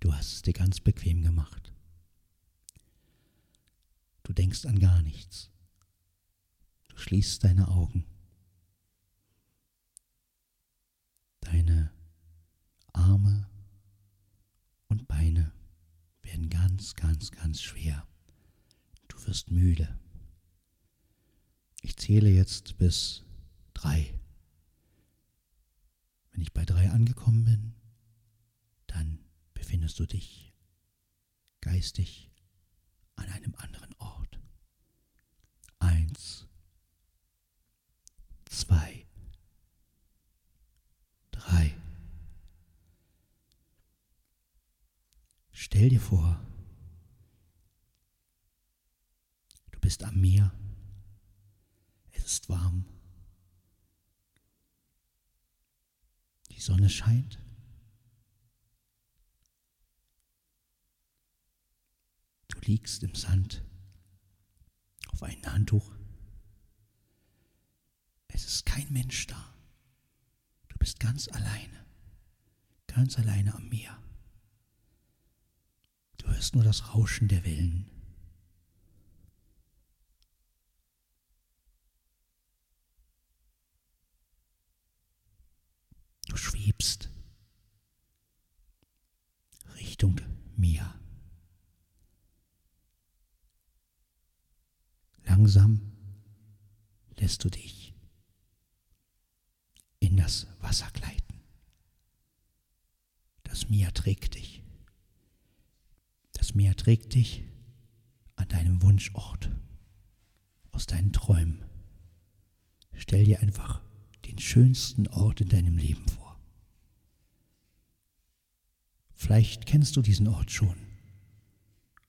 Du hast es dir ganz bequem gemacht. Du denkst an gar nichts. Du schließt deine Augen. Deine Arme und Beine werden ganz, ganz, ganz schwer. Du wirst müde. Ich zähle jetzt bis drei. Wenn ich bei drei angekommen bin, befindest du dich geistig an einem anderen Ort. Eins, zwei, drei. Stell dir vor, du bist am Meer, es ist warm, die Sonne scheint. Du liegst im Sand auf einem Handtuch. Es ist kein Mensch da. Du bist ganz alleine, ganz alleine am Meer. Du hörst nur das Rauschen der Wellen. Du schwebst Richtung Meer. Langsam lässt du dich in das Wasser gleiten. Das Meer trägt dich. Das Meer trägt dich an deinem Wunschort, aus deinen Träumen. Stell dir einfach den schönsten Ort in deinem Leben vor. Vielleicht kennst du diesen Ort schon.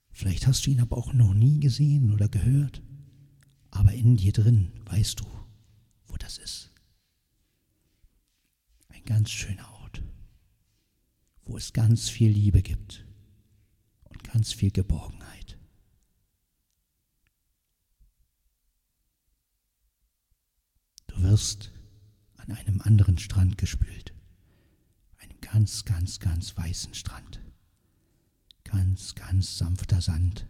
Vielleicht hast du ihn aber auch noch nie gesehen oder gehört. Aber in dir drin weißt du, wo das ist. Ein ganz schöner Ort, wo es ganz viel Liebe gibt und ganz viel Geborgenheit. Du wirst an einem anderen Strand gespült, einem ganz, ganz, ganz weißen Strand, ganz, ganz sanfter Sand.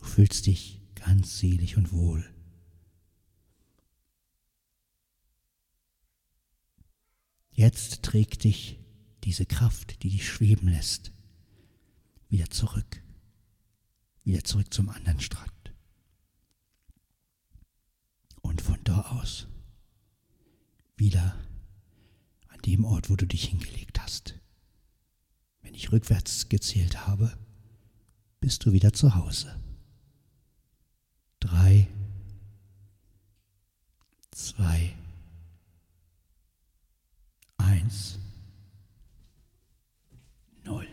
Du fühlst dich ganz selig und wohl. Jetzt trägt dich diese Kraft, die dich schweben lässt, wieder zurück, wieder zurück zum anderen Strand. Und von da aus wieder an dem Ort, wo du dich hingelegt hast. Wenn ich rückwärts gezählt habe, bist du wieder zu Hause drei, zwei, eins, null.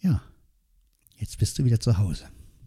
Ja, jetzt bist du wieder zu Hause.